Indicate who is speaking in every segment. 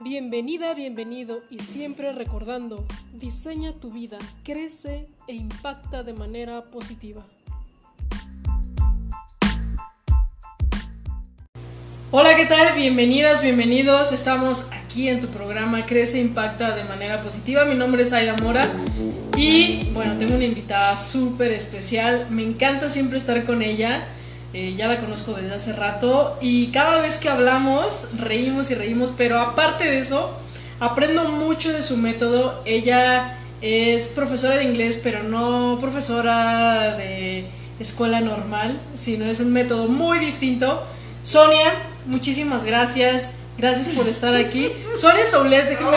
Speaker 1: Bienvenida, bienvenido y siempre recordando, diseña tu vida, crece e impacta de manera positiva. Hola, ¿qué tal? Bienvenidas, bienvenidos. Estamos aquí en tu programa Crece e Impacta de manera positiva. Mi nombre es Aida Mora y bueno, tengo una invitada súper especial. Me encanta siempre estar con ella. Eh, ya la conozco desde hace rato y cada vez que hablamos reímos y reímos, pero aparte de eso, aprendo mucho de su método. Ella es profesora de inglés, pero no profesora de escuela normal, sino es un método muy distinto. Sonia, muchísimas gracias. Gracias por estar aquí. Sonia Sobles, déjenme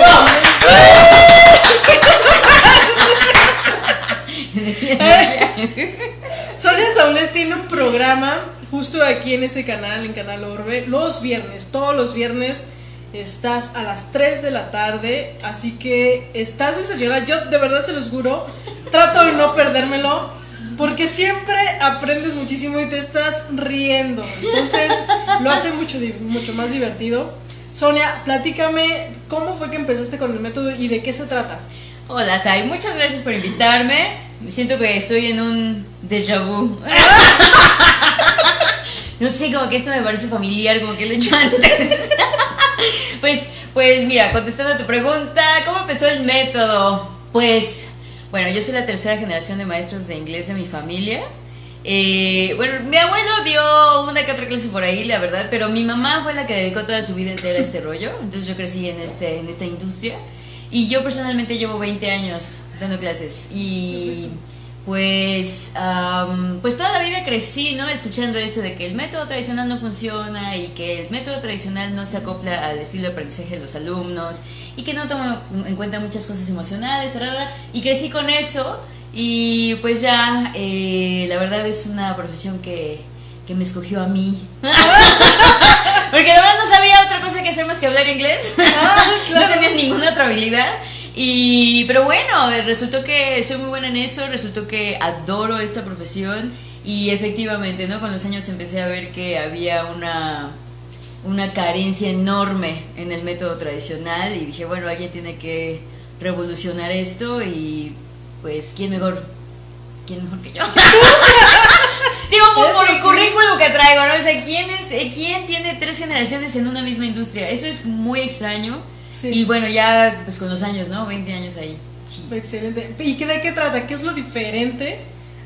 Speaker 1: Sonia Saules tiene un programa justo aquí en este canal, en Canal Orbe, los viernes, todos los viernes estás a las 3 de la tarde, así que está sensacional. Yo de verdad se los juro, trato de no perdérmelo, porque siempre aprendes muchísimo y te estás riendo. Entonces lo hace mucho, mucho más divertido. Sonia, platícame cómo fue que empezaste con el método y de qué se trata.
Speaker 2: Hola, Sai, muchas gracias por invitarme. Siento que estoy en un déjà vu. no sé, como que esto me parece familiar, como que lo he hecho antes. pues, pues mira, contestando a tu pregunta, ¿cómo empezó el método? Pues, bueno, yo soy la tercera generación de maestros de inglés de mi familia. Eh, bueno, mi abuelo dio una que otra clase por ahí, la verdad, pero mi mamá fue la que dedicó toda su vida entera a este rollo, entonces yo crecí en, este, en esta industria. Y yo personalmente llevo 20 años dando clases y pues, pues toda la vida crecí, ¿no? Escuchando eso de que el método tradicional no funciona y que el método tradicional no se acopla al estilo de aprendizaje de los alumnos y que no toma en cuenta muchas cosas emocionales, y crecí con eso y pues ya, eh, la verdad es una profesión que, que me escogió a mí. Porque verdad no sabía otra cosa que hacer más que hablar inglés. Ah, no tenía ninguna otra habilidad. Y, pero bueno, resultó que soy muy buena en eso, resultó que adoro esta profesión y efectivamente, ¿no? Con los años empecé a ver que había una, una carencia enorme en el método tradicional y dije, bueno, alguien tiene que revolucionar esto y pues, ¿quién mejor? ¿Quién mejor que yo? Digo, por, el currículum que traigo, ¿no? O sea, ¿quién, es, eh, ¿quién tiene tres generaciones en una misma industria? Eso es muy extraño. Y bueno, ya pues con los años, ¿no? 20 años ahí.
Speaker 1: Excelente. ¿Y de qué trata? ¿Qué es lo diferente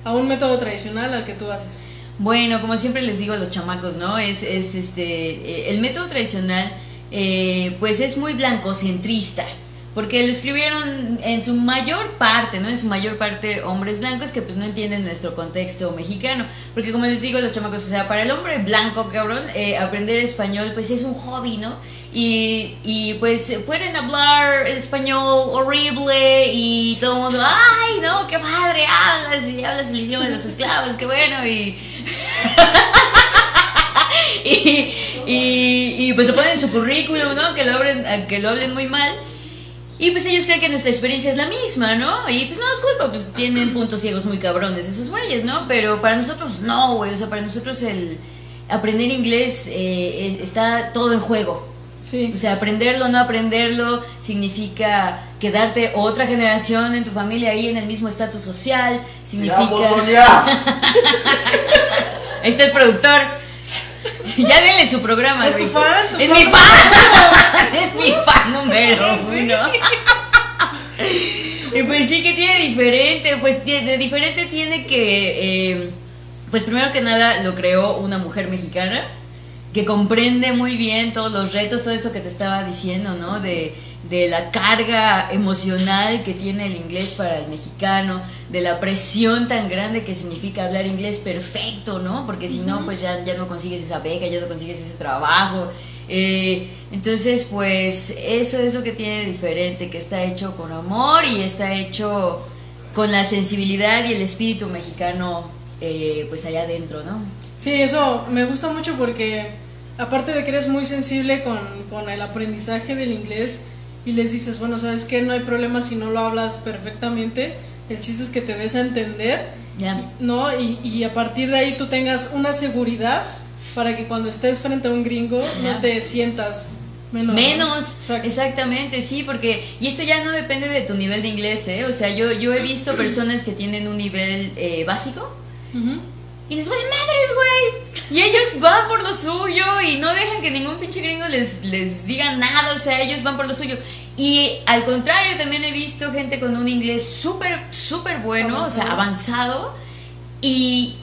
Speaker 1: a un método tradicional al que tú haces?
Speaker 2: Bueno, como siempre les digo a los chamacos, ¿no? Es, es este, eh, el método tradicional, eh, pues es muy blancocentrista porque lo escribieron en su mayor parte, ¿no? En su mayor parte hombres blancos que pues no entienden nuestro contexto mexicano, porque como les digo los chamacos, o sea, para el hombre blanco, cabrón, eh, aprender español pues es un hobby, ¿no? Y, y pues pueden hablar español horrible y todo el mundo, ay, no, qué padre, hablas y hablas el idioma de los esclavos, qué bueno, y... y, y, y, pues lo ponen en su currículum, ¿no? Que lo hablen, que lo hablen muy mal. Y pues ellos creen que nuestra experiencia es la misma, ¿no? Y pues no es culpa, pues tienen puntos ciegos muy cabrones esos güeyes, ¿no? Pero para nosotros no, güey. O sea, para nosotros el aprender inglés eh, está todo en juego. Sí. O sea, aprenderlo o no aprenderlo significa quedarte otra generación en tu familia ahí en el mismo estatus social. Significa. Ahí está el productor. Ya denle su programa.
Speaker 1: Es tu fan.
Speaker 2: es mi fan. es mi fan número uno. y pues sí que tiene diferente, pues de diferente tiene que, eh, pues primero que nada lo creó una mujer mexicana que comprende muy bien todos los retos, todo esto que te estaba diciendo, ¿no? De de la carga emocional que tiene el inglés para el mexicano, de la presión tan grande que significa hablar inglés perfecto, ¿no? Porque si no, pues ya, ya no consigues esa beca, ya no consigues ese trabajo. Eh, entonces, pues eso es lo que tiene diferente, que está hecho con amor y está hecho con la sensibilidad y el espíritu mexicano, eh, pues allá adentro, ¿no?
Speaker 1: Sí, eso me gusta mucho porque aparte de que eres muy sensible con, con el aprendizaje del inglés, y les dices, bueno, ¿sabes qué? No hay problema si no lo hablas perfectamente. El chiste es que te des a entender, ¿no? Y, y, a partir de ahí tú tengas una seguridad para que cuando estés frente a un gringo no te sientas
Speaker 2: Menos, exactamente, sí, porque, y esto ya no depende de tu nivel de inglés, ¿eh? O sea, yo, yo he visto personas que tienen un nivel eh, básico y les vale madres, güey. Y ellos van por lo suyo y no dejan que ningún pinche gringo les, les diga nada, o sea, ellos van por lo suyo. Y al contrario, también he visto gente con un inglés súper, súper bueno, o sea, avanzado, y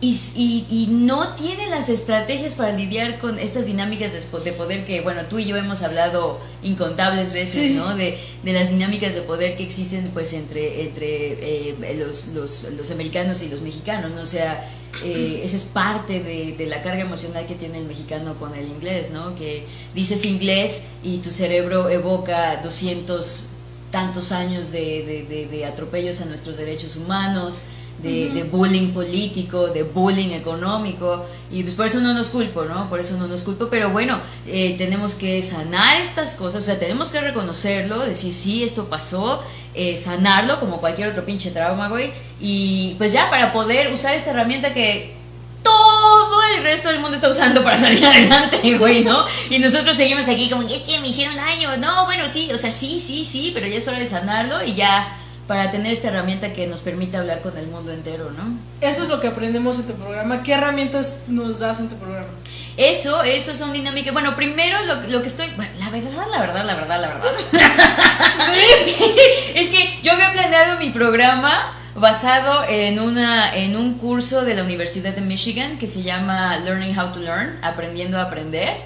Speaker 2: y, y, no tiene las estrategias para lidiar con estas dinámicas de, de, poder que, bueno, tú y yo hemos hablado incontables veces, ¿no? De, de, las dinámicas de poder que existen, pues, entre, entre eh, los, los, los, americanos y los mexicanos, ¿no? O sea, eh, esa es parte de, de, la carga emocional que tiene el mexicano con el inglés, ¿no? Que dices inglés y tu cerebro evoca 200 tantos años de, de atropellos a nuestros derechos humanos, de, bullying político, de bullying económico, y pues por eso no nos culpo, ¿no? Por eso no nos culpo, pero bueno, eh, tenemos que sanar estas cosas, o sea, tenemos que reconocerlo, decir, sí, esto pasó, eh, sanarlo como cualquier otro pinche trauma, güey, y pues ya para poder usar esta herramienta que todo el resto del mundo está usando para salir adelante, güey, ¿no? Y nosotros seguimos aquí como, es que me hicieron daño, no, bueno, sí, o sea, sí, sí, sí, pero ya es hora de sanarlo y ya para tener esta herramienta que nos permite hablar con el mundo entero, ¿no?
Speaker 1: Eso es lo que aprendemos en tu programa. ¿Qué herramientas nos das en tu programa?
Speaker 2: Eso, eso son dinámicas. Bueno, primero lo, lo que estoy. Bueno, la verdad, la verdad, la verdad, la verdad. es que yo había planeado mi programa basado en, una, en un curso de la Universidad de Michigan que se llama Learning How to Learn, aprendiendo a aprender.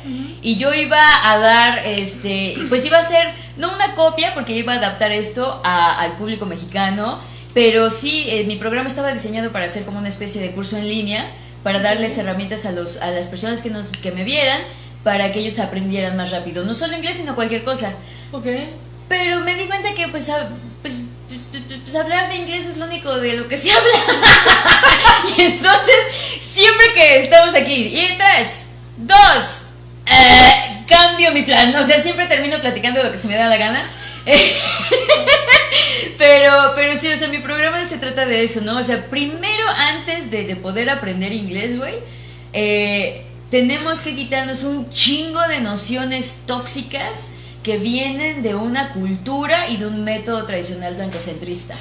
Speaker 2: Y yo iba a dar, este, pues iba a ser, no una copia, porque iba a adaptar esto al público mexicano, pero sí, eh, mi programa estaba diseñado para hacer como una especie de curso en línea, para darles herramientas a, los, a las personas que, nos, que me vieran, para que ellos aprendieran más rápido. No solo inglés, sino cualquier cosa.
Speaker 1: Ok.
Speaker 2: Pero me di cuenta que, pues, pues pues hablar de inglés es lo único de lo que se habla. y entonces, siempre que estamos aquí, y tres, dos, eh, cambio mi plan. O sea, siempre termino platicando lo que se me da la gana. pero, pero sí, o sea, mi programa se trata de eso, ¿no? O sea, primero, antes de, de poder aprender inglés, güey, eh, tenemos que quitarnos un chingo de nociones tóxicas que vienen de una cultura y de un método tradicional blancocentrista.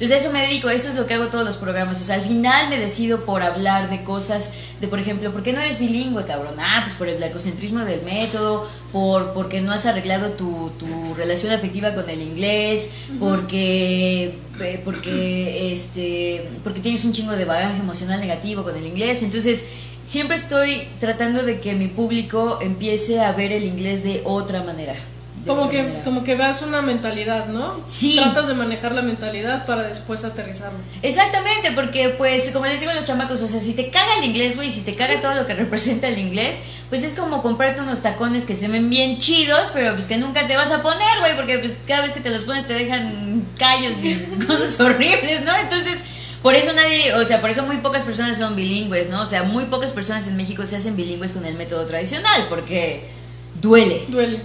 Speaker 2: Entonces a eso me dedico, eso es lo que hago todos los programas. O sea, al final me decido por hablar de cosas, de por ejemplo, ¿por qué no eres bilingüe, cabrón? Ah, pues por el blancocentrismo del método, por porque no has arreglado tu, tu relación afectiva con el inglés, porque eh, porque este porque tienes un chingo de bagaje emocional negativo con el inglés. Entonces, siempre estoy tratando de que mi público empiece a ver el inglés de otra manera
Speaker 1: como que, como que veas una mentalidad, ¿no?
Speaker 2: Sí.
Speaker 1: Tratas de manejar la mentalidad para después aterrizarlo.
Speaker 2: Exactamente, porque pues como les digo a los chamacos, o sea, si te caga el inglés, güey, si te caga todo lo que representa el inglés, pues es como comprarte unos tacones que se ven bien chidos, pero pues que nunca te vas a poner, güey, porque pues cada vez que te los pones te dejan callos y cosas horribles, ¿no? Entonces... Por eso nadie, o sea, por eso muy pocas personas son bilingües, ¿no? O sea, muy pocas personas en México se hacen bilingües con el método tradicional, porque duele.
Speaker 1: Duele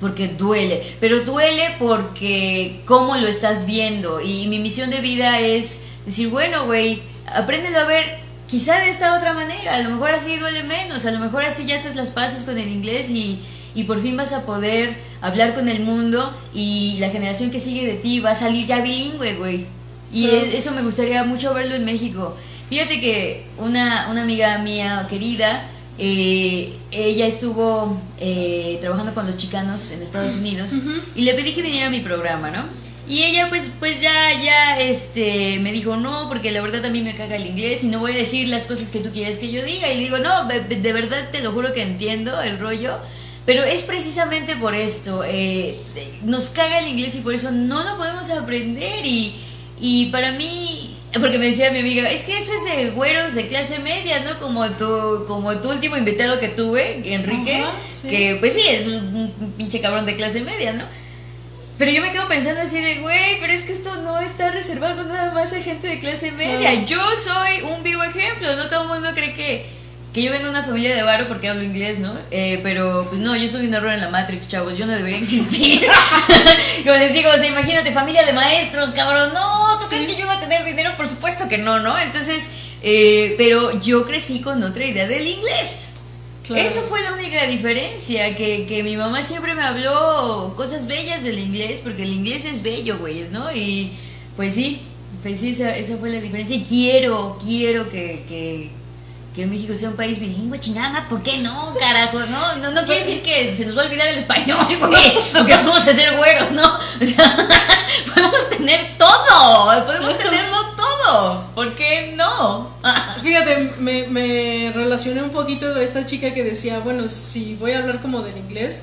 Speaker 2: porque duele, pero duele porque cómo lo estás viendo y mi misión de vida es decir, bueno, güey, apréndelo a ver quizá de esta otra manera, a lo mejor así duele menos, a lo mejor así ya haces las paces con el inglés y, y por fin vas a poder hablar con el mundo y la generación que sigue de ti va a salir ya bilingüe, güey. Y eso me gustaría mucho verlo en México. Fíjate que una, una amiga mía querida, eh, ella estuvo eh, trabajando con los chicanos en Estados Unidos y le pedí que viniera a mi programa, ¿no? Y ella pues pues ya ya este me dijo, "No, porque la verdad a mí me caga el inglés y no voy a decir las cosas que tú quieres que yo diga." Y le digo, "No, de, verdad te lo juro que entiendo el rollo." Pero es precisamente por esto, eh, nos caga el inglés y por eso no lo podemos aprender y, y para mí porque me decía mi amiga, es que eso es de güeros de clase media, ¿no? Como tu, como tu último invitado que tuve, Enrique, que pues sí, es un, pinche cabrón de clase media, ¿no? Pero yo me quedo pensando así de, güey, pero es que esto no está reservado nada más a gente de clase media. Yo soy un vivo ejemplo, no todo el mundo cree que que yo vengo de una familia de varo porque hablo inglés, ¿no? Eh, pero pues no, yo soy un error en la Matrix, chavos, yo no debería existir. Como les digo, o sea, imagínate, familia de maestros, cabrón, no, ¿tú crees que yo iba a tener dinero? Por supuesto que no, ¿no? Entonces, eh, pero yo crecí con otra idea del inglés.
Speaker 1: Claro.
Speaker 2: Eso fue la única diferencia, que, que mi mamá siempre me habló cosas bellas del inglés, porque el inglés es bello, güeyes, ¿no? Y pues sí, pues sí, esa, esa fue la diferencia. Y quiero, quiero que, que, que México sea un país bilingüe, chingada, ¿por qué no, carajo? No, no, no quiere decir que se nos va a olvidar el español, güey, porque vamos a ser güeros, ¿no? O sea, podemos tener todo, podemos tenerlo todo, ¿por qué no?
Speaker 1: Fíjate, me, me relacioné un poquito a esta chica que decía, bueno, si voy a hablar como del inglés,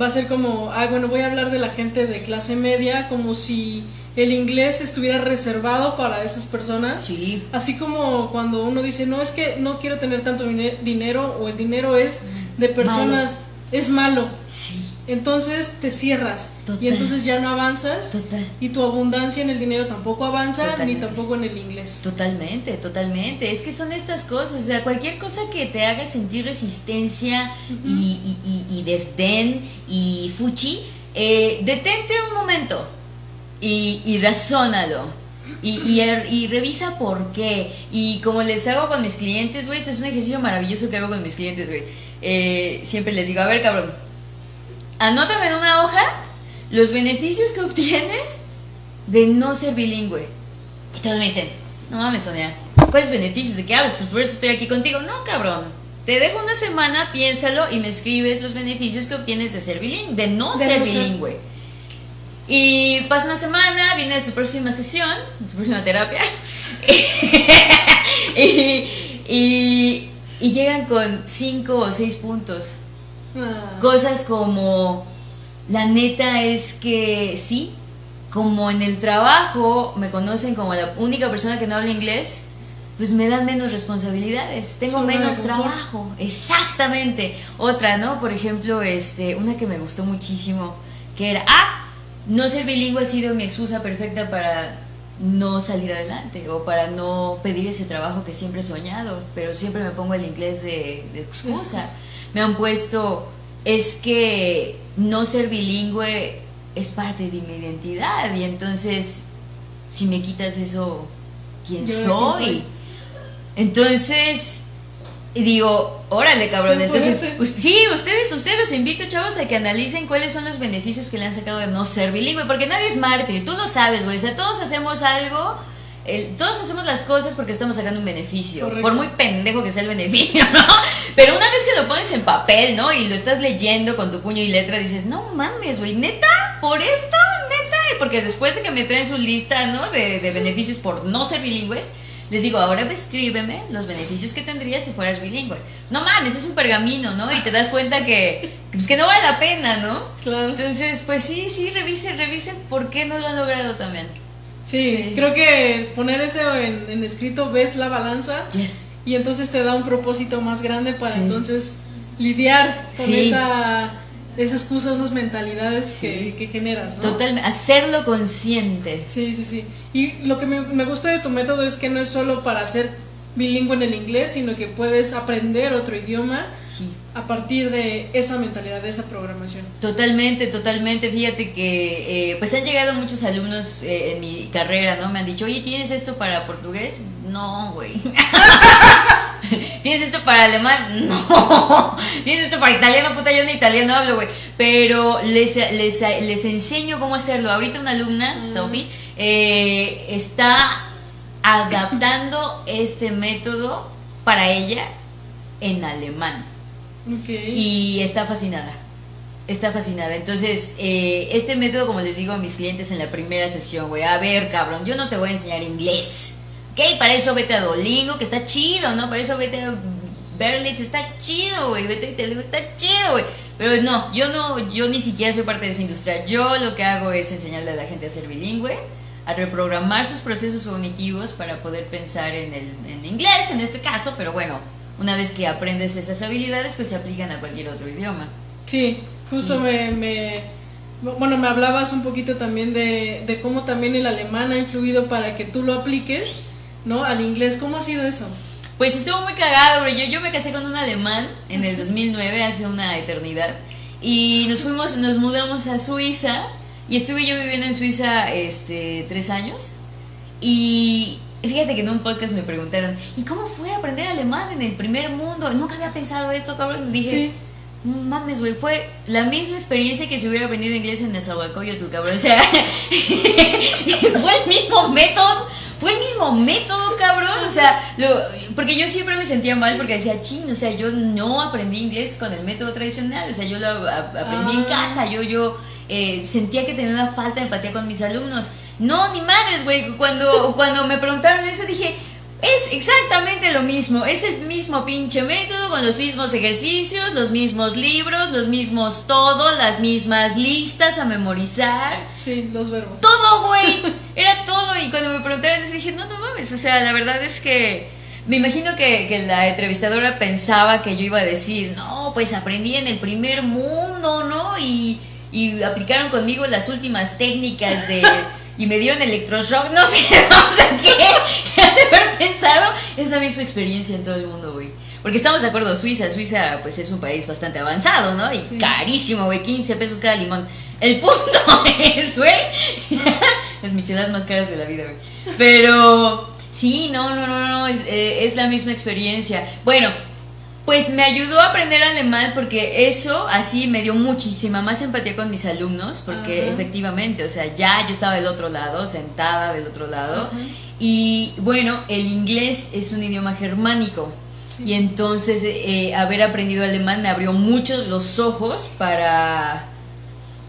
Speaker 1: va a ser como, ay, bueno, voy a hablar de la gente de clase media, como si el inglés estuviera reservado para esas personas.
Speaker 2: Sí.
Speaker 1: Así como cuando uno dice, no, es que no quiero tener tanto dine- dinero o el dinero es de personas, es malo.
Speaker 2: Sí,
Speaker 1: Entonces te cierras
Speaker 2: Total.
Speaker 1: y entonces ya no avanzas
Speaker 2: total.
Speaker 1: y tu abundancia en el dinero tampoco avanza ni tampoco en el inglés.
Speaker 2: Totalmente, totalmente. Es que son estas cosas, o sea, cualquier cosa que te haga sentir resistencia y, y- y- y desdén y fuchi, eh, detente un momento y, y razónalo. Y, y, er- y revisa por qué. Y como les hago con mis clientes, güey, este es un ejercicio maravilloso que hago con mis clientes, güey. Eh, siempre les digo, a ver, cabrón, anótame en una hoja los beneficios que obtienes de no ser bilingüe. Y todos me dicen, no mames, Sonia, ¿cuáles beneficios? ¿De qué hablas? Pues por eso estoy aquí contigo. No, cabrón. Te dejo una semana, piénsalo y me escribes los beneficios que obtienes de ser bilingüe, de no
Speaker 1: De
Speaker 2: ser
Speaker 1: no ser-
Speaker 2: bilingüe. Y pasa una semana, viene su próxima sesión, su próxima terapia, y, y- y llegan con cinco o seis puntos.
Speaker 1: Ah,
Speaker 2: Cosas como, la neta es que sí, como en el trabajo me conocen como la única persona que no habla inglés, pues me dan menos responsabilidades, tengo menos trabajo, exactamente. Otra, ¿no? Por ejemplo, este, una que me gustó muchísimo, que era, ah, no ser bilingüe ha sido mi excusa perfecta para no salir adelante o para no pedir ese trabajo que siempre he soñado, pero siempre me pongo el inglés de, de excusa. Me han puesto es que no ser bilingüe es parte de mi identidad y entonces si me quitas eso quién soy? entonces y digo órale cabrón entonces pues, sí ustedes ustedes los invito chavos a que analicen cuáles son los beneficios que le han sacado de no ser bilingüe porque nadie es mártir tú lo sabes güey o sea todos hacemos algo el- todos hacemos las cosas porque estamos sacando un beneficio
Speaker 1: Correcto.
Speaker 2: por muy pendejo que sea el beneficio, ¿no? Pero una vez que lo pones en papel, ¿no? Y lo estás leyendo con tu puño y letra, dices, no mames, güey, neta, por esto, neta. Y porque después de que me traen su lista, ¿no? De, de beneficios por no ser bilingües, les digo, ahora escríbeme los beneficios que tendrías si fueras bilingüe. No mames, es un pergamino, ¿no? Y te das cuenta que, pues, que no vale la pena, ¿no?
Speaker 1: claro.
Speaker 2: Entonces, pues sí, sí, revisen, revisen por qué no lo han logrado también.
Speaker 1: Sí,
Speaker 2: Sí.
Speaker 1: creo que poner eso en, en escrito ves la balanza
Speaker 2: Yes.
Speaker 1: y entonces te da un propósito más grande para
Speaker 2: Sí.
Speaker 1: entonces lidiar con
Speaker 2: Sí.
Speaker 1: esa, esa excusa, esas mentalidades
Speaker 2: Sí.
Speaker 1: que, que generas, ¿no?
Speaker 2: Totalmente, hacerlo consciente.
Speaker 1: Sí, sí, sí. Y lo que me, me gusta de tu método es que no es solo para ser bilingüe en el inglés, sino que puedes aprender otro idioma
Speaker 2: Sí.
Speaker 1: a partir de esa mentalidad, de esa programación.
Speaker 2: Totalmente, totalmente. Fíjate que eh, pues han llegado muchos alumnos eh, en mi carrera, ¿no? Me han dicho, oye, ¿tienes esto para portugués? No, güey. ¿Tienes esto para alemán? No. ¿Tienes esto para italiano? Puta, yo ni italiano hablo, güey. Pero les, les, les enseño cómo hacerlo. Ahorita una alumna,
Speaker 1: Mm.
Speaker 2: Sophie, eh, está adaptando este método para ella en alemán
Speaker 1: Ok.
Speaker 2: y está fascinada. Está fascinada. Entonces, eh, este método, como les digo a mis clientes en la primera sesión, güey, a ver, cabrón, yo no te voy a enseñar inglés. ¿Ok? Para eso vete a Duolingo, que está chido, ¿no? Para eso vete a Berlitz, está chido, güey. Vete a Internet, está chido, güey. Pero no, yo no, yo ni siquiera soy parte de esa industria. Yo lo que hago es enseñarle a la gente a ser bilingüe, a reprogramar sus procesos cognitivos para poder pensar en el en inglés, en este caso, pero bueno, una vez que aprendes esas habilidades, pues se aplican a cualquier otro idioma.
Speaker 1: Sí, justo
Speaker 2: Sí.
Speaker 1: Me, me- Bueno, me hablabas un poquito también de, de cómo también el alemán ha influido para que tú lo apliques, ¿no? Al inglés. ¿Cómo ha sido eso?
Speaker 2: Pues estuvo muy cagado, bro. Yo, yo me casé con un alemán en el 2009, hace una eternidad. Y nos fuimos, nos mudamos a Suiza. Y estuve yo viviendo en Suiza este, tres años. Y, Fíjate que en un podcast me preguntaron, ¿y cómo fue aprender alemán en el primer mundo? Nunca había pensado esto, cabrón. Dije,
Speaker 1: Sí.
Speaker 2: "No mames, güey, fue la misma experiencia que si hubiera aprendido inglés en Nezahualcóyotl, cabrón. O sea, fue el mismo método, fue el mismo método, cabrón. O sea, lo- porque yo siempre me sentía mal porque decía, chin, o sea, yo no aprendí inglés con el método tradicional. O sea, yo lo a- aprendí en
Speaker 1: Ah.
Speaker 2: casa, yo, yo eh, sentía que tenía una falta de empatía con mis alumnos. No, ni madres, güey. Cuando, cuando me preguntaron eso dije, es exactamente lo mismo, es el mismo pinche método, con los mismos ejercicios, los mismos libros, los mismos todo, las mismas listas a memorizar.
Speaker 1: Sí, los verbos.
Speaker 2: Todo, güey. Era todo. Y cuando me preguntaron eso dije, no, no mames. O sea, la verdad es que me imagino que, que la entrevistadora pensaba que yo iba a decir, no, pues aprendí en el primer mundo, ¿no? Y, y aplicaron conmigo las últimas técnicas de... Y me dieron electroshock, no sé, no sé qué. De haber pensado, es la misma experiencia en todo el mundo, güey. Porque estamos de acuerdo, Suiza, Suiza pues es un país bastante avanzado, ¿no? Y
Speaker 1: Sí.
Speaker 2: carísimo, güey, 15 pesos cada limón. El punto es, güey, las micheladas más caras de la vida, güey. Pero sí, no, no, no, no, es, eh, es la misma experiencia. Bueno, pues me ayudó a aprender alemán porque eso así me dio muchísima más empatía con mis alumnos, porque
Speaker 1: Ajá.
Speaker 2: efectivamente, o sea, ya yo estaba del otro lado, sentada del otro lado.
Speaker 1: Ajá.
Speaker 2: Y bueno, el inglés es un idioma germánico.
Speaker 1: Sí.
Speaker 2: Y entonces eh, haber aprendido alemán me abrió mucho los ojos para,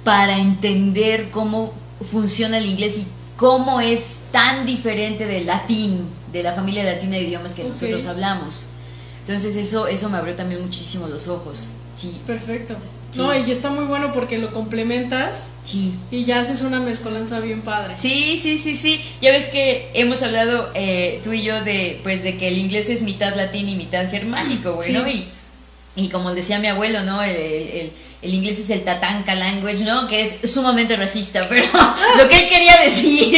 Speaker 2: para entender cómo funciona el inglés y cómo es tan diferente del latín, de la familia latina de idiomas que nosotros hablamos. Entonces eso, eso me abrió también muchísimo los ojos. Sí,
Speaker 1: Perfecto.
Speaker 2: Sí.
Speaker 1: No, y está muy bueno porque lo complementas
Speaker 2: sí.
Speaker 1: y ya haces una mezcolanza bien padre.
Speaker 2: Sí, sí, sí, sí. Ya ves que hemos hablado eh, tú y yo de, pues, de que el inglés es mitad latín y mitad germánico, güey. ¿no? Y, y como decía mi abuelo, ¿no? El, el- el- el inglés es el tatanka language, ¿no? Que es sumamente racista, pero lo que él quería decir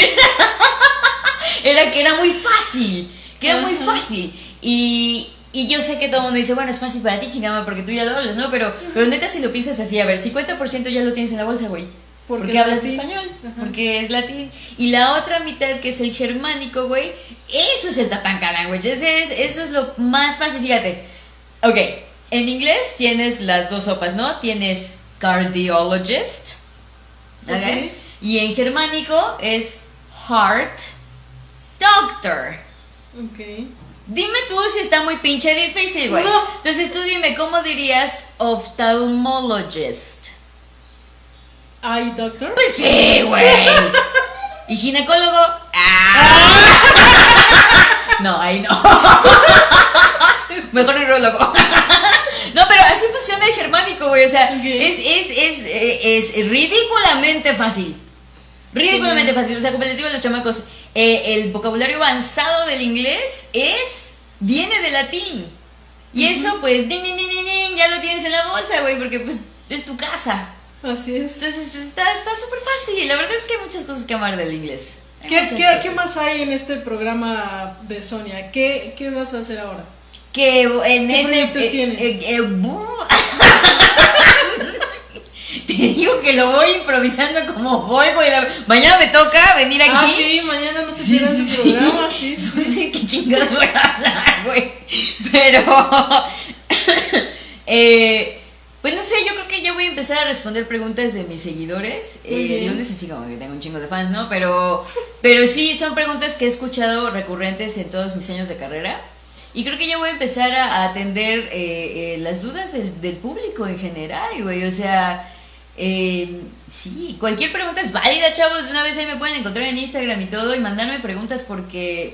Speaker 2: era que era muy fácil, que era muy fácil. Y, y yo sé que todo el mundo dice, bueno, es fácil para ti, chingama, porque tú ya lo hablas, ¿no? Pero, pero neta, si lo piensas así, a ver, 50% ya lo tienes en la bolsa, güey.
Speaker 1: Porque
Speaker 2: Porque,
Speaker 1: es
Speaker 2: hablas
Speaker 1: latín.
Speaker 2: español,
Speaker 1: Ajá.
Speaker 2: porque es latín. Y la otra mitad, que es el germánico, güey, eso es el tatanka language, ese es, eso es lo más fácil, fíjate. Ok, en inglés tienes las dos sopas, ¿no? Tienes cardiologist, ¿ok?
Speaker 1: Ok.
Speaker 2: Y en germánico es heart doctor.
Speaker 1: Ok.
Speaker 2: Dime tú si está muy pinche difícil, güey.
Speaker 1: No.
Speaker 2: Entonces tú dime, ¿cómo dirías ophthalmologist?
Speaker 1: ¿Ay, doctor?
Speaker 2: Pues sí, güey. ¿Y ginecólogo? ¡Ah! No, ahí no. Mejor neurólogo. No, pero así funciona el germánico, güey. O sea, es, es, es, eh, es ridículamente fácil. Ridículamente fácil. O sea, como les digo a los chamacos, eh, el vocabulario avanzado del inglés es. viene del latín. Y eso, pues, ding, ding, ding, ding, ding, ya lo tienes en la bolsa, güey, porque pues es tu casa.
Speaker 1: Así es.
Speaker 2: Entonces, pues está súper fácil. La verdad es que hay muchas cosas que amar del inglés.
Speaker 1: ¿Qué, qué, qué más hay en este programa de Sonia? ¿Qué, qué vas a hacer ahora?
Speaker 2: Que en
Speaker 1: ¿Qué
Speaker 2: este-
Speaker 1: proyectos
Speaker 2: eh,
Speaker 1: tienes?
Speaker 2: eh, eh, Te digo que lo voy improvisando como voy, güey. Mañana me toca venir aquí.
Speaker 1: Ah, sí, mañana no se pierdan su programa. Sí, sí,
Speaker 2: No
Speaker 1: sí.
Speaker 2: sé qué chingados voy a hablar, güey. Pero. eh, pues no sé, yo creo que ya voy a empezar a responder preguntas de mis seguidores. Eh, no sé si como que tengo un chingo de fans, ¿no? Pero, pero sí, son preguntas que he escuchado recurrentes en todos mis años de carrera. Y creo que ya voy a empezar a, a atender eh, eh, las dudas del, del público en general, güey. O sea, eh, sí, cualquier pregunta es válida, chavos. De una vez ahí me pueden encontrar en Instagram y todo y mandarme preguntas porque,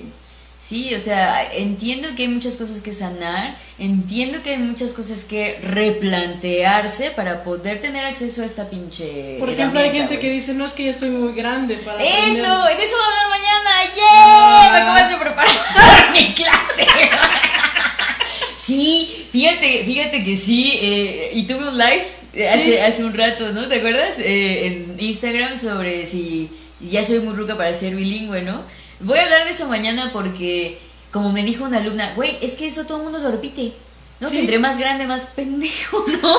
Speaker 2: sí, o sea, entiendo que hay muchas cosas que sanar, entiendo que hay muchas cosas que replantearse para poder tener acceso a esta pinche.
Speaker 1: Por ejemplo, hay gente que dice, no, es que ya estoy muy grande para aprender".
Speaker 2: Eso, de eso vamos a hablar mañana. ¡Yeah! Me
Speaker 1: Ah.
Speaker 2: acabas de preparar mi clase. sí, fíjate, fíjate que sí. eh, y tuve un live hace, hace un rato, ¿no? ¿Te acuerdas? Eh, en Instagram sobre si ya soy muy ruca para ser bilingüe, ¿no? Voy a hablar de eso mañana porque, como me dijo una alumna, güey, es que eso todo el mundo lo repite. ¿no?
Speaker 1: Sí.
Speaker 2: Que entre más grande, más pendejo, ¿no?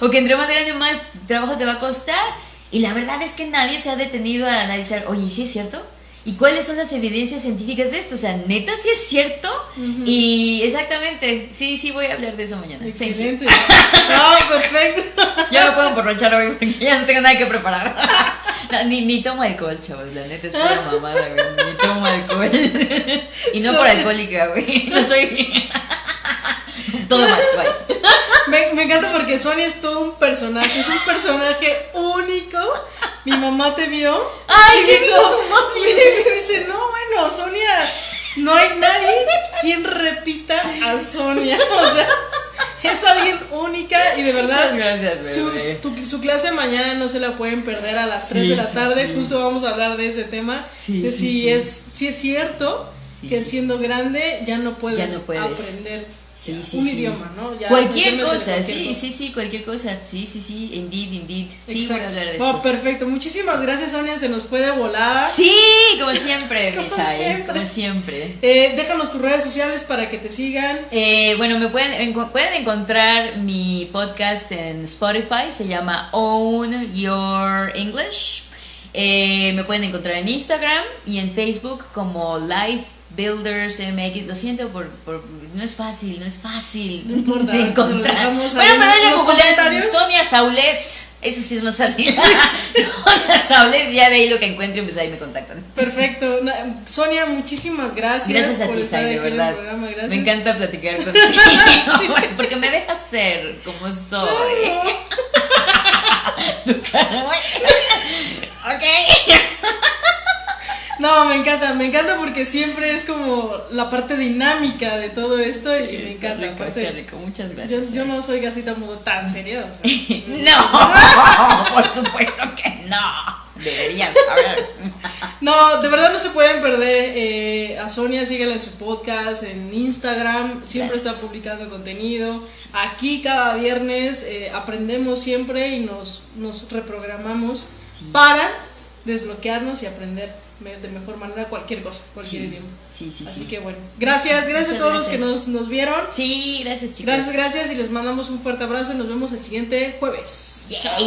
Speaker 2: O que entre más grande, más trabajo te va a costar. Y la verdad es que nadie se ha detenido a analizar, oye, ¿sí es cierto? ¿Y cuáles son las evidencias científicas de esto? O sea, neta, sí es cierto. Y exactamente, sí, sí, voy a hablar de eso mañana.
Speaker 1: Excelente. No, perfecto.
Speaker 2: Ya me puedo emborrachar hoy porque ya no tengo nada que preparar. ni, ni tomo alcohol, chavos, la neta es pura mamada, güey. Ni tomo alcohol. Y no por alcohólica, güey. No soy. Todo mal, bye.
Speaker 1: Me, me, encanta porque Sonia es todo un personaje, es un personaje único. Mi mamá te vio.
Speaker 2: ¡Ay, qué dijo tu mamá!
Speaker 1: Y me dice, no, bueno, Sonia, no hay nadie quien repita a Sonia. O sea, es alguien única y de verdad.
Speaker 2: Gracias,
Speaker 1: su, su, clase mañana no se la pueden perder a las 3 de la tarde. Justo vamos a hablar de ese tema. de si, Es, si es cierto que siendo grande ya no puedes, ya no puedes. aprender
Speaker 2: Sí, sí,
Speaker 1: un
Speaker 2: sí.
Speaker 1: idioma, ¿no? Ya
Speaker 2: cualquier cosa, sí, sí, sí, cualquier cosa. Sí, sí, sí, indeed, indeed. Sí, voy a hablar de esto.
Speaker 1: Oh, perfecto. Muchísimas gracias, Sonia. Se nos fue de volada.
Speaker 2: Sí, como siempre, como siempre. Como siempre.
Speaker 1: Eh, déjanos tus redes sociales para que te sigan.
Speaker 2: Eh, bueno, me pueden, pueden encontrar mi podcast en Spotify. Se llama Own Your English. Eh, me pueden encontrar en Instagram y en Facebook como Life Builders MX, lo siento por, por, no es fácil, no es fácil
Speaker 1: no importa,
Speaker 2: de encontrar. Bueno, pero le Sonia Saulés, eso sí es más fácil. Sonia Saulés, ya de ahí lo que encuentro, pues ahí me contactan.
Speaker 1: Perfecto. Sonia, muchísimas gracias.
Speaker 2: Gracias a ti, Sai, de verdad. Me encanta platicar contigo, porque me dejas ser como soy. ok.
Speaker 1: No, me encanta, me encanta porque siempre es como la parte dinámica de todo esto y me encanta.
Speaker 2: Rico, está rico. Muchas gracias.
Speaker 1: Yo, no soy así tampoco tan seria.
Speaker 2: no, por supuesto que no. Deberías saber.
Speaker 1: No, de verdad no se pueden perder eh, a Sonia, síguela en su podcast, en Instagram, siempre está publicando contenido. Aquí cada viernes eh, aprendemos siempre y nos, nos reprogramamos para desbloquearnos y aprender de mejor manera cualquier cosa, cualquier idioma.
Speaker 2: Sí, sí,
Speaker 1: Así que bueno, gracias, gracias a todos los que nos, nos vieron.
Speaker 2: Sí, gracias chicos.
Speaker 1: Gracias, gracias y les mandamos un fuerte abrazo y nos vemos el siguiente jueves.
Speaker 2: Chao.